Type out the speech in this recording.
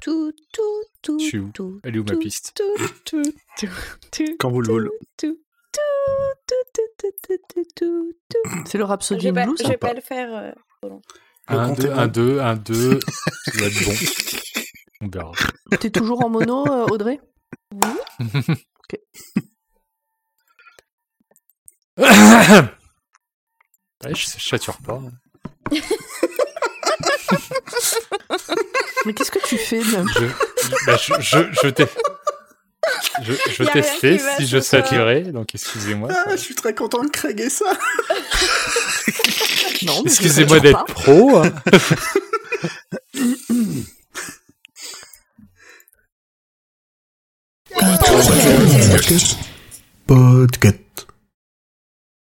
tout, tout, tout, Elle est où ma piste Quand vous le voulez. C'est le Rhapsody Blue, Je vais pas le faire. 1, 2, 1, 2, Ça va être bon. On verra. T'es toujours en mono, Audrey Oui. ok. Je, je sature pas. Mais qu'est-ce que tu fais là Je, bah, je, je, je, t'ai- je, testais si je saturais, donc excusez-moi. Ah, je suis très content que Craig ait ça. Non, mais je Excusez-moi d'être pas. pro. hein. Podcast. Podcast.